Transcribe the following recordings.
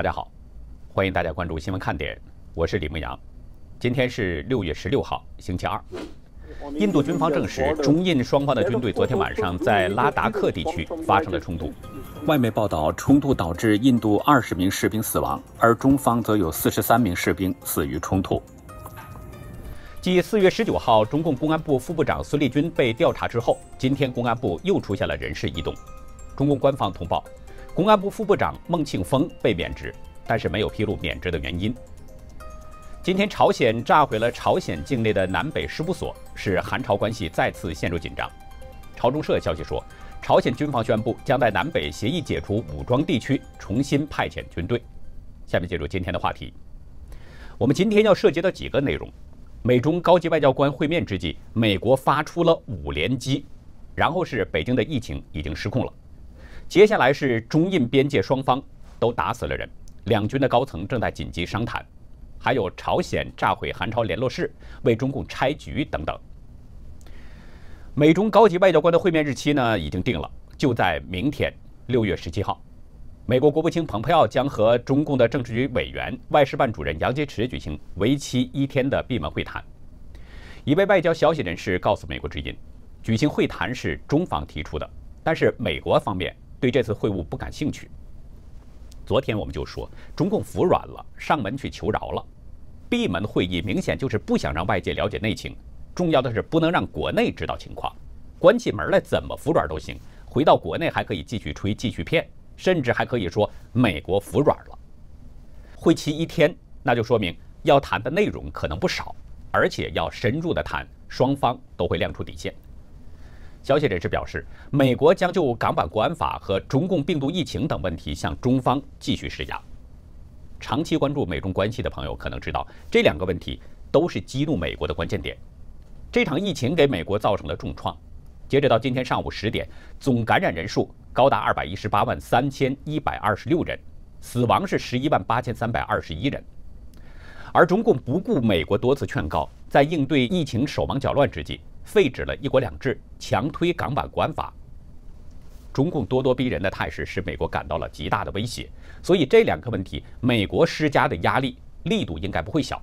大家好，欢迎大家关注新闻看点，我是李梦阳。今天是六月十六号，星期二。印度军方证实，中印双方的军队昨天晚上在拉达克地区发生了冲突。外媒报道，冲突导致印度二十名士兵死亡，而中方则有四十三名士兵死于冲突。继四月十九号中共公安部副部长孙立军被调查之后，今天公安部又出现了人事异动。中共官方通报，公安部副部长孟庆峰被免职，但是没有披露免职的原因。今天，朝鲜炸毁了朝鲜境内的南北事务所，使韩朝关系再次陷入紧张。朝中社消息说，朝鲜军方宣布将在南北协议解除武装地区重新派遣军队。下面进入今天的话题，我们今天要涉及到几个内容。美中高级外交官会面之际，美国发出了五连击，然后是北京的疫情已经失控了。接下来是中印边界双方都打死了人，两军的高层正在紧急商谈，还有朝鲜炸毁韩朝联络室，为中共拆局等等。美中高级外交官的会面日期呢已经定了，就在明天六月十七号。美国国务卿蓬佩奥将和中共的政治局委员、外事办主任杨洁篪举行为期一天的闭门会谈。一位外交消息人士告诉美国之音，举行会谈是中方提出的，但是美国方面对这次会晤不感兴趣。昨天我们就说，中共服软了，上门去求饶了。闭门会议明显就是不想让外界了解内情，重要的是不能让国内知道情况。关起门来怎么服软都行，回到国内还可以继续吹、继续骗。甚至还可以说美国服软了。会期一天，那就说明要谈的内容可能不少，而且要深入的谈，双方都会亮出底线。消息人士表示，美国将就港版国安法和中共病毒疫情等问题向中方继续施压。长期关注美中关系的朋友可能知道，这两个问题都是激怒美国的关键点。这场疫情给美国造成了重创。截止到今天上午十点，总感染人数高达二百一十八万三千一百二十六人，死亡是十一万八千三百二十一人。而中共不顾美国多次劝告，在应对疫情手忙脚乱之际，废止了一国两制，强推港版国安法。中共咄咄逼人的态势使美国感到了极大的威胁，所以这两个问题，美国施加的压力力度应该不会小。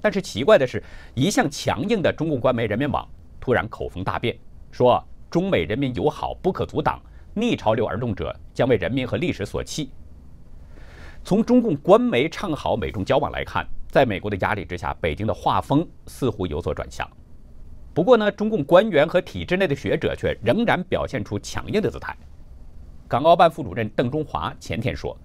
但是奇怪的是，一向强硬的中共官媒人民网突然口风大变。说中美人民友好不可阻挡，逆潮流而动者将为人民和历史所弃。从中共官媒唱好美中交往来看，在美国的压力之下，北京的画风似乎有所转向。不过呢，中共官员和体制内的学者却仍然表现出强硬的姿态。港澳办副主任邓中华前天说，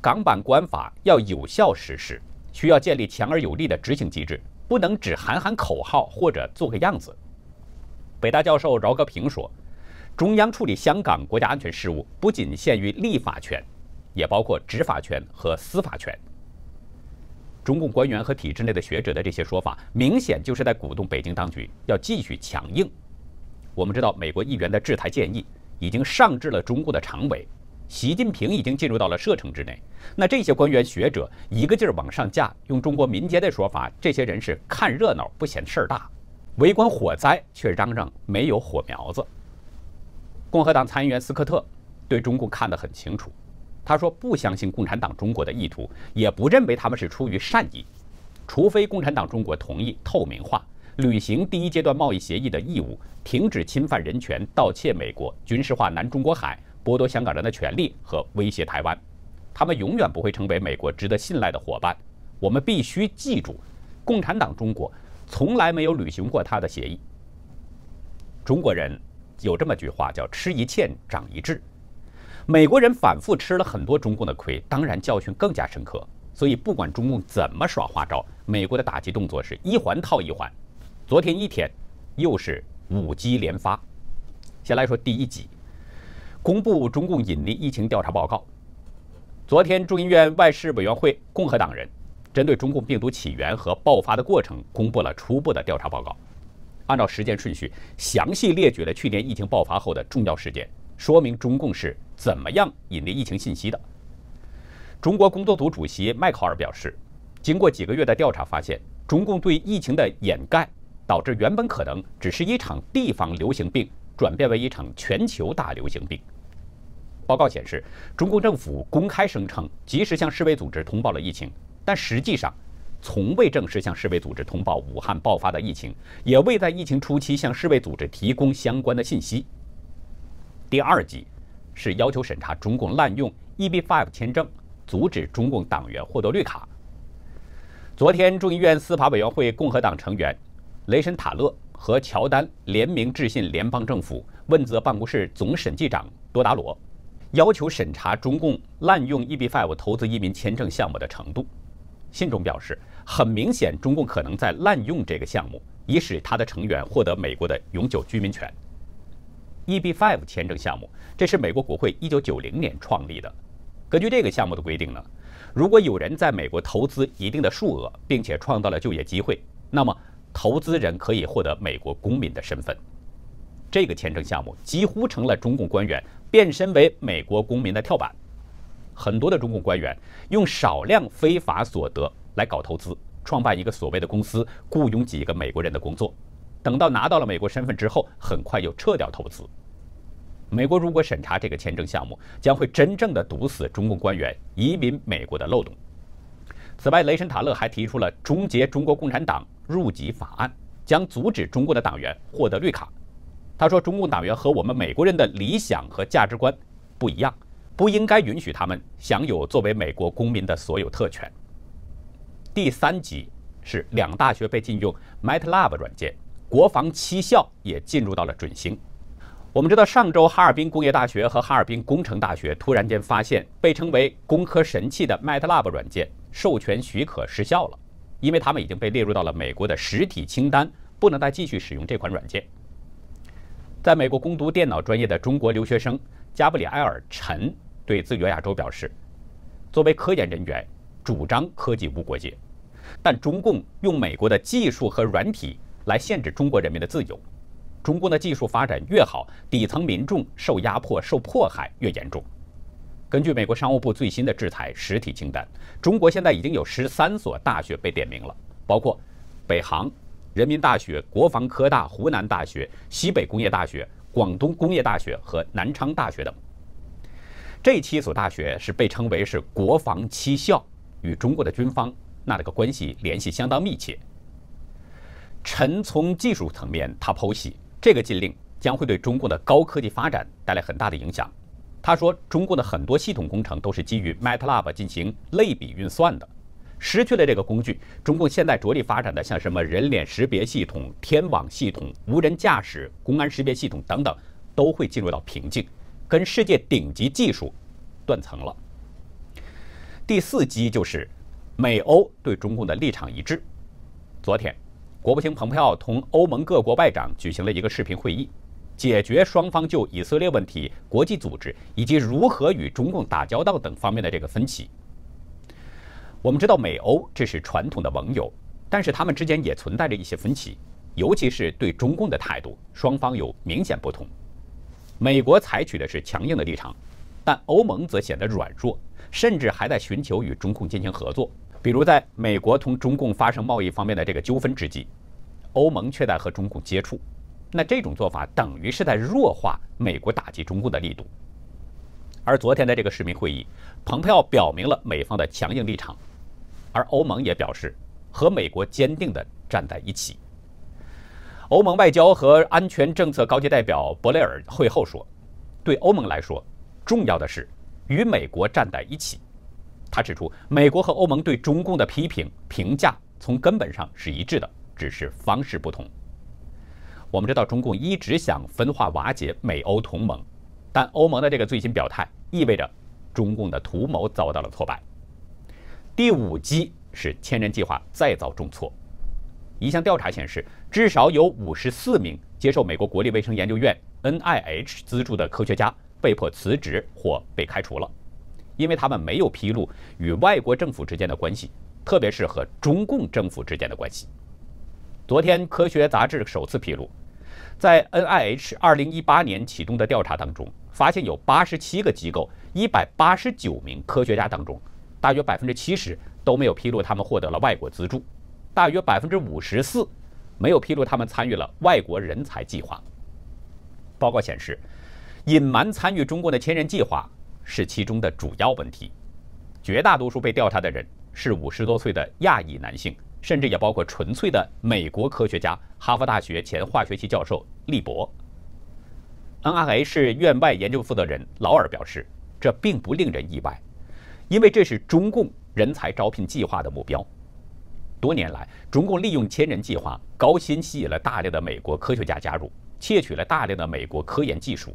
港版国安法要有效实施，需要建立强而有力的执行机制，不能只喊喊口号或者做个样子。北大教授饶戈平说：“中央处理香港国家安全事务不仅限于立法权，也包括执法权和司法权。”中共官员和体制内的学者的这些说法，明显就是在鼓动北京当局要继续强硬。我们知道，美国议员的制裁建议已经上至了中共的常委，习近平已经进入到了射程之内。那这些官员学者一个劲儿往上架，用中国民间的说法，这些人是看热闹不嫌事儿大。围观火灾，却嚷嚷没有火苗子。共和党参议员斯科特对中共看得很清楚，他说不相信共产党中国的意图，也不认为他们是出于善意，除非共产党中国同意透明化、履行第一阶段贸易协议的义务，停止侵犯人权、盗窃美国、军事化南中国海、剥夺香港人的权利和威胁台湾，他们永远不会成为美国值得信赖的伙伴。我们必须记住，共产党中国。从来没有履行过他的协议。中国人有这么句话叫“吃一堑，长一智”。美国人反复吃了很多中共的亏，当然教训更加深刻。所以不管中共怎么耍花招，美国的打击动作是一环套一环。昨天一天又是五击连发。先来说第一击，公布中共隐匿疫情调查报告。昨天众议院外事委员会共和党人。针对中共病毒起源和爆发的过程，公布了初步的调查报告。按照时间顺序，详细列举了去年疫情爆发后的重要事件，说明中共是怎么样隐匿疫情信息的。中国工作组主席迈考尔表示，经过几个月的调查，发现中共对疫情的掩盖，导致原本可能只是一场地方流行病，转变为一场全球大流行病。报告显示，中共政府公开声称及时向世卫组织通报了疫情，但实际上从未正式向世卫组织通报武汉爆发的疫情，也未在疫情初期向世卫组织提供相关的信息。第二级是要求审查中共滥用 EB-5 签证，阻止中共党员获得绿卡。昨天，众议院司法委员会共和党成员雷神塔勒和乔丹联名致信联邦政府问责办公室总审计长多达罗。要求审查中共滥用 EB-5 投资移民签证项目的程度。信中表示，很明显，中共可能在滥用这个项目，以使他的成员获得美国的永久居民权。EB-5 签证项目，这是美国国会1990年创立的。根据这个项目的规定呢，如果有人在美国投资一定的数额，并且创造了就业机会，那么投资人可以获得美国公民的身份。这个签证项目几乎成了中共官员。变身为美国公民的跳板，很多的中共官员用少量非法所得来搞投资，创办一个所谓的公司，雇佣几个美国人的工作，等到拿到了美国身份之后，很快又撤掉投资。美国如果审查这个签证项目，将会真正的堵死中共官员移民美国的漏洞。此外，雷神塔勒还提出了终结中国共产党入籍法案，将阻止中国的党员获得绿卡。他说：“中共党员和我们美国人的理想和价值观不一样，不应该允许他们享有作为美国公民的所有特权。”第三级是两大学被禁用 MATLAB 软件，国防七校也进入到了准星。我们知道，上周哈尔滨工业大学和哈尔滨工程大学突然间发现被称为“工科神器”的 MATLAB 软件授权许可失效了，因为他们已经被列入到了美国的实体清单，不能再继续使用这款软件。在美国攻读电脑专业的中国留学生加布里埃尔·陈对自由亚洲表示：“作为科研人员，主张科技无国界，但中共用美国的技术和软体来限制中国人民的自由。中共的技术发展越好，底层民众受压迫、受迫害越严重。根据美国商务部最新的制裁实体清单，中国现在已经有十三所大学被点名了，包括北航。”人民大学、国防科大、湖南大学、西北工业大学、广东工业大学和南昌大学等，这七所大学是被称为是国防七校，与中国的军方那这个关系联系相当密切。陈从技术层面，他剖析这个禁令将会对中国的高科技发展带来很大的影响。他说，中国的很多系统工程都是基于 MATLAB 进行类比运算的。失去了这个工具，中共现在着力发展的像什么人脸识别系统、天网系统、无人驾驶、公安识别系统等等，都会进入到瓶颈，跟世界顶级技术断层了。第四击就是美欧对中共的立场一致。昨天，国务卿蓬佩奥同欧盟各国外长举行了一个视频会议，解决双方就以色列问题、国际组织以及如何与中共打交道等方面的这个分歧。我们知道美欧这是传统的盟友，但是他们之间也存在着一些分歧，尤其是对中共的态度，双方有明显不同。美国采取的是强硬的立场，但欧盟则显得软弱，甚至还在寻求与中共进行合作。比如，在美国同中共发生贸易方面的这个纠纷之际，欧盟却在和中共接触，那这种做法等于是在弱化美国打击中共的力度。而昨天的这个视频会议，蓬佩奥表明了美方的强硬立场。而欧盟也表示和美国坚定地站在一起。欧盟外交和安全政策高级代表博雷尔会后说：“对欧盟来说，重要的是与美国站在一起。”他指出，美国和欧盟对中共的批评评价从根本上是一致的，只是方式不同。我们知道，中共一直想分化瓦解美欧同盟，但欧盟的这个最新表态意味着中共的图谋遭到了挫败。第五击是千人计划再遭重挫。一项调查显示，至少有五十四名接受美国国立卫生研究院 （NIH） 资助的科学家被迫辞职或被开除了，因为他们没有披露与外国政府之间的关系，特别是和中共政府之间的关系。昨天，科学杂志首次披露，在 NIH 二零一八年启动的调查当中，发现有八十七个机构、一百八十九名科学家当中。大约百分之七十都没有披露他们获得了外国资助，大约百分之五十四没有披露他们参与了外国人才计划。报告显示，隐瞒参与中国的千人计划是其中的主要问题。绝大多数被调查的人是五十多岁的亚裔男性，甚至也包括纯粹的美国科学家——哈佛大学前化学系教授利伯。NRA 是院外研究负责人劳尔表示，这并不令人意外，因为这是中共人才招聘计划的目标。多年来，中共利用千人计划高薪吸引了大量的美国科学家加入，窃取了大量的美国科研技术。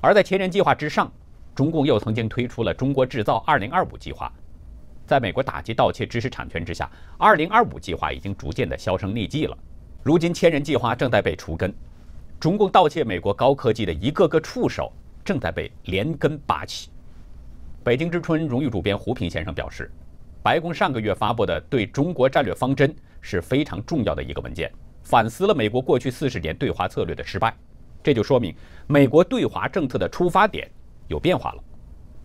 而在千人计划之上，中共又曾经推出了“中国制造 2025” 计划。在美国打击盗窃知识产权之下，“2025” 计划已经逐渐的销声匿迹了。如今，千人计划正在被除根，中共盗窃美国高科技的一个个触手正在被连根拔起。北京之春荣誉主编胡平先生表示。白宫上个月发布的对中国战略方针是非常重要的一个文件，反思了美国过去四十年对华策略的失败。这就说明美国对华政策的出发点有变化了。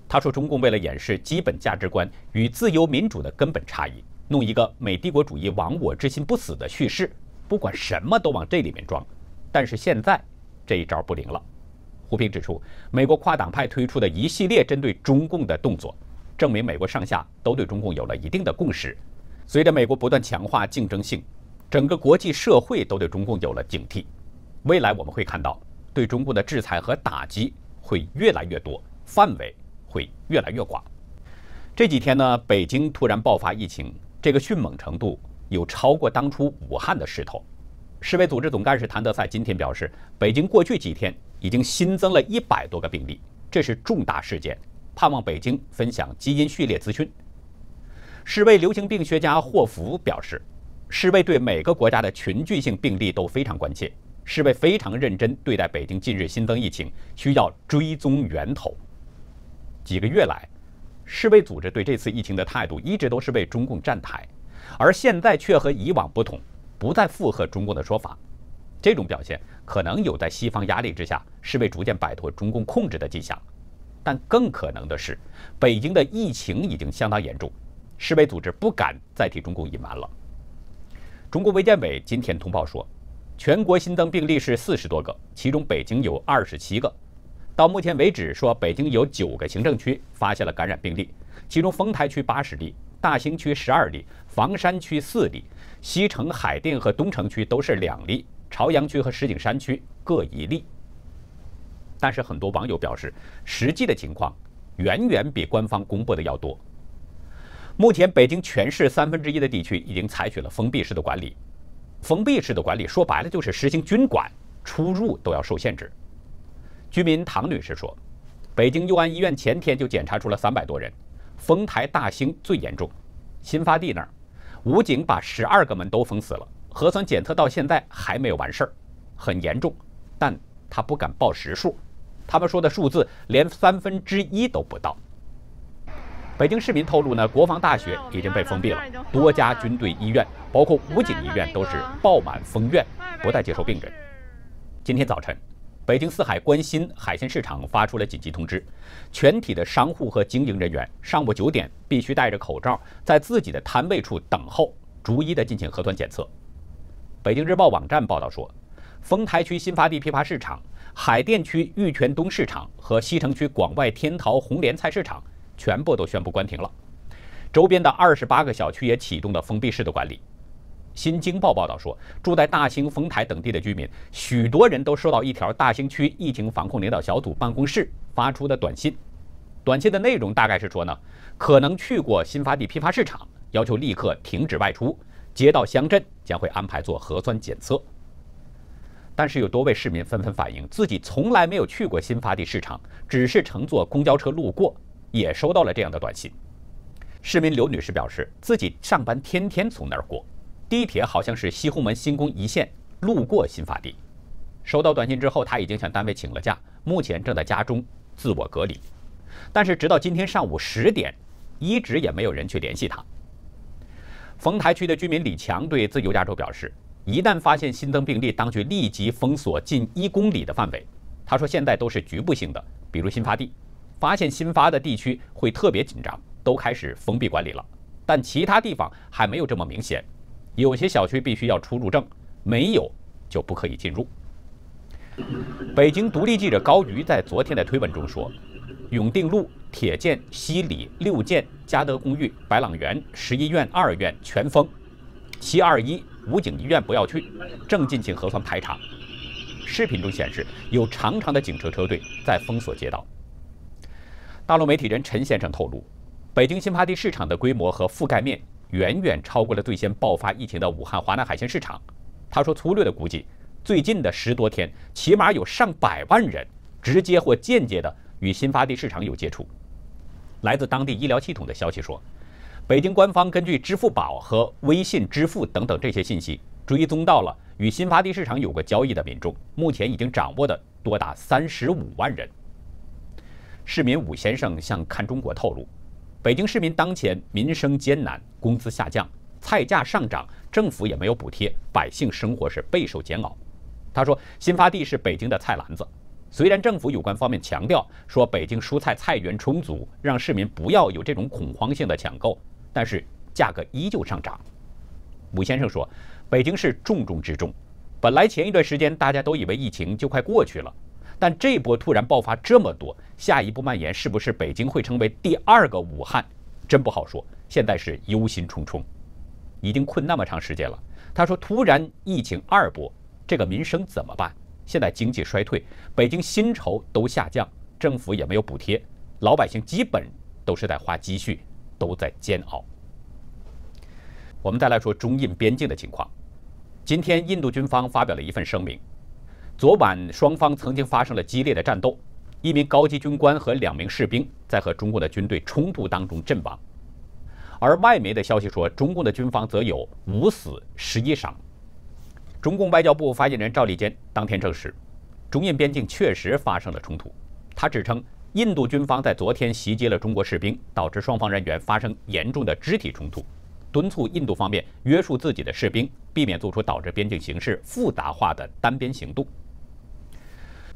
他说，中共为了掩饰基本价值观与自由民主的根本差异，弄一个美帝国主义亡我之心不死的叙事，不管什么都往这里面装。但是现在这一招不灵了。胡平指出，美国跨党派推出的一系列针对中共的动作。证明美国上下都对中共有了一定的共识。随着美国不断强化竞争性，整个国际社会都对中共有了警惕。未来我们会看到，对中共的制裁和打击会越来越多，范围会越来越广。这几天呢，北京突然爆发疫情，这个迅猛程度有超过当初武汉的势头。世卫组织总干事谭德赛今天表示，北京过去几天已经新增了一百多个病例，这是重大事件。盼望北京分享基因序列资讯。世卫流行病学家霍福表示，世卫对每个国家的群聚性病例都非常关切，世卫非常认真对待北京近日新增疫情，需要追踪源头。几个月来，世卫组织对这次疫情的态度一直都是为中共站台，而现在却和以往不同，不再附和中共的说法。这种表现可能有在西方压力之下，世卫逐渐摆脱中共控制的迹象。但更可能的是，北京的疫情已经相当严重，世卫组织不敢再替中共隐瞒了。中国卫健委今天通报说，全国新增病例是四十多个，其中北京有二十七个。到目前为止，说北京有九个行政区发现了感染病例，其中丰台区八十例，大兴区十二例，房山区四例，西城、海淀和东城区都是两例，朝阳区和石景山区各一例。但是很多网友表示，实际的情况远远比官方公布的要多。目前，北京全市三分之一的地区已经采取了封闭式的管理。封闭式的管理说白了就是实行军管，出入都要受限制。居民唐女士说，北京佑安医院前天就检查出了三百多人，丰台、大兴最严重，新发地那儿，武警把十二个门都封死了，核酸检测到现在还没有完事儿，很严重，但他不敢报实数。他们说的数字连三分之一都不到。北京市民透露呢，国防大学已经被封闭了，多家军队医院，包括武警医院都是爆满封院，不再接受病人。今天早晨，北京四海关心海鲜市场发出了紧急通知，全体的商户和经营人员上午九点必须戴着口罩，在自己的摊位处等候，逐一的进行核酸检测。北京日报网站报道说，丰台区新发地批发市场。海淀区玉泉东市场和西城区广外天桃红莲菜市场全部都宣布关停了，周边的二十八个小区也启动了封闭式的管理。新京报报道说，住在大兴、丰台等地的居民，许多人都收到一条大兴区疫情防控领导小组办公室发出的短信，短信的内容大概是说呢，可能去过新发地批发市场，要求立刻停止外出，街道乡镇将会安排做核酸检测。但是有多位市民纷纷反映，自己从来没有去过新发地市场，只是乘坐公交车路过，也收到了这样的短信。市民刘女士表示，自己上班天天从那儿过，地铁好像是西红门新宫一线路过新发地。收到短信之后，她已经向单位请了假，目前正在家中自我隔离。但是直到今天上午十点，一直也没有人去联系她。丰台区的居民李强对自由亚洲表示。一旦发现新增病例，当局立即封锁近一公里的范围。他说：“现在都是局部性的，比如新发地，发现新发的地区会特别紧张，都开始封闭管理了。但其他地方还没有这么明显，有些小区必须要出入证，没有就不可以进入。”北京独立记者高瑜在昨天的推文中说：“永定路、铁建、西里、六建、嘉德公寓、白朗园、十一院、二院全封，七二一武警医院不要去，正进行核酸排查。视频中显示，有长长的警车车队在封锁街道。大陆媒体人陈先生透露，北京新发地市场的规模和覆盖面远远超过了最先爆发疫情的武汉华南海鲜市场。他说，粗略的估计，最近的十多天，起码有上百万人直接或间接的。与新发地市场有接触。来自当地医疗系统的消息说，北京官方根据支付宝和微信支付等等这些信息，追踪到了与新发地市场有过交易的民众，目前已经掌握的多达三十五万人。市民武先生向看中国透露，北京市民当前民生艰难，工资下降，菜价上涨，政府也没有补贴，百姓生活是备受煎熬。他说，新发地是北京的菜篮子。虽然政府有关方面强调说北京蔬菜菜源充足，让市民不要有这种恐慌性的抢购，但是价格依旧上涨。武先生说，北京是重中之重。本来前一段时间大家都以为疫情就快过去了，但这波突然爆发这么多，下一步蔓延是不是北京会成为第二个武汉，真不好说。现在是忧心忡忡，已经困那么长时间了。他说，突然疫情二波，这个民生怎么办？现在经济衰退，北京薪酬都下降，政府也没有补贴，老百姓基本都是在花积蓄，都在煎熬。我们再来说中印边境的情况。今天，印度军方发表了一份声明。昨晚，双方曾经发生了激烈的战斗，一名高级军官和两名士兵在和中共的军队冲突当中阵亡。而外媒的消息说，中共的军方则有五死十一伤。中共外交部发言人赵立坚当天证实，中印边境确实发生了冲突。他指称，印度军方在昨天袭击了中国士兵，导致双方人员发生严重的肢体冲突，敦促印度方面约束自己的士兵，避免做出导致边境形势复杂化的单边行动。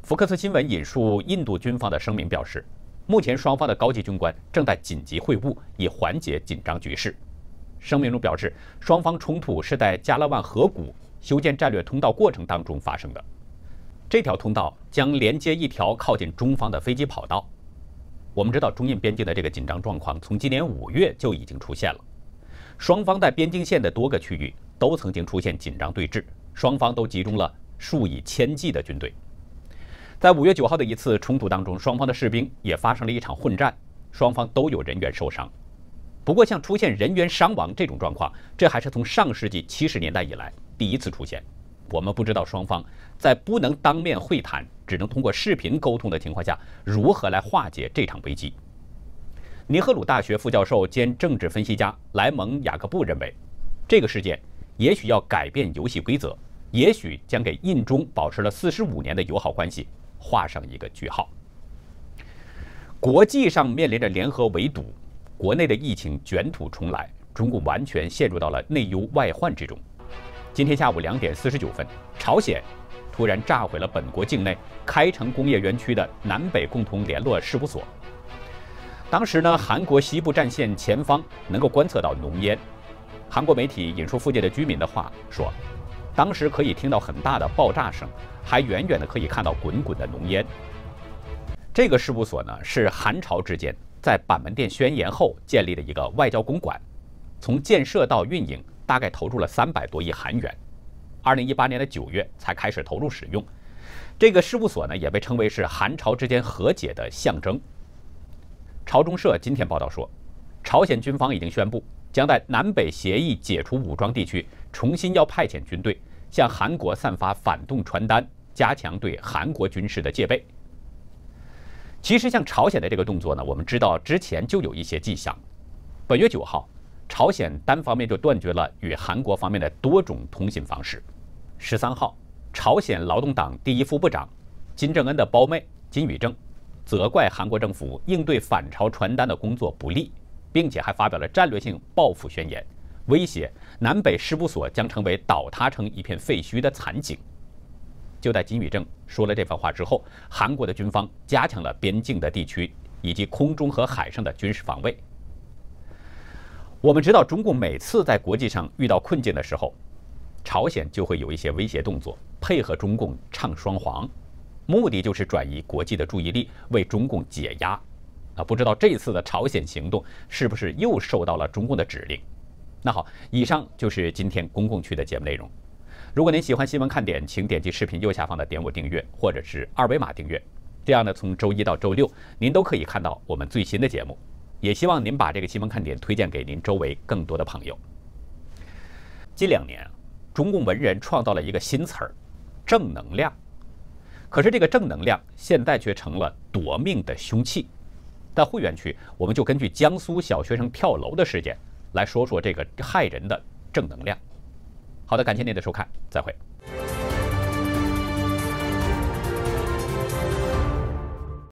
福克斯新闻引述印度军方的声明表示，目前双方的高级军官正在紧急会晤，以缓解紧张局势。声明中表示，双方冲突是在加勒万河谷。修建战略通道过程当中发生的，这条通道将连接一条靠近中方的飞机跑道。我们知道，中印边境的这个紧张状况从今年五月就已经出现了，双方在边境线的多个区域都曾经出现紧张对峙，双方都集中了数以千计的军队。在五月九号的一次冲突当中，双方的士兵也发生了一场混战，双方都有人员受伤。不过，像出现人员伤亡这种状况，这还是从上世纪七十年代以来。第一次出现，我们不知道双方在不能当面会谈，只能通过视频沟通的情况下，如何来化解这场危机。尼赫鲁大学副教授兼政治分析家莱蒙·雅各布认为，这个事件也许要改变游戏规则，也许将给印中保持了四十五年的友好关系画上一个句号。国际上面临着联合围堵，国内的疫情卷土重来，中共完全陷入到了内忧外患之中。今天下午两点四十九分，朝鲜突然炸毁了本国境内开城工业园区的南北共同联络事务所。当时呢，韩国西部战线前方能够观测到浓烟。韩国媒体引述附近的居民的话说，当时可以听到很大的爆炸声，还远远的可以看到滚滚的浓烟。这个事务所呢，是韩朝之间在板门店宣言后建立的一个外交公馆，从建设到运营。大概投入了三百多亿韩元，二零一八年的九月才开始投入使用。这个事务所呢，也被称为是韩朝之间和解的象征。朝中社今天报道说，朝鲜军方已经宣布，将在南北协议解除武装地区重新要派遣军队，向韩国散发反动传单，加强对韩国军事的戒备。其实，像朝鲜的这个动作呢，我们知道之前就有一些迹象。本月九号。朝鲜单方面就断绝了与韩国方面的多种通信方式。十三号，朝鲜劳动党第一副部长金正恩的胞妹金宇正责怪韩国政府应对反朝传单的工作不力，并且还发表了战略性报复宣言，威胁南北事务所将成为倒塌成一片废墟的惨景。就在金宇正说了这番话之后，韩国的军方加强了边境的地区以及空中和海上的军事防卫。我们知道，中共每次在国际上遇到困境的时候，朝鲜就会有一些威胁动作，配合中共唱双簧，目的就是转移国际的注意力，为中共解压。啊，不知道这次的朝鲜行动是不是又受到了中共的指令？那好，以上就是今天公共区的节目内容。如果您喜欢新闻看点，请点击视频右下方的点我订阅，或者是二维码订阅。这样呢，从周一到周六，您都可以看到我们最新的节目。也希望您把这个新闻看点推荐给您周围更多的朋友。近两年，中共文人创造了一个新词儿“正能量”，可是这个正能量现在却成了夺命的凶器。在会员区，我们就根据江苏小学生跳楼的事件。来说说这个害人的正能量。好的感谢您的收看再会。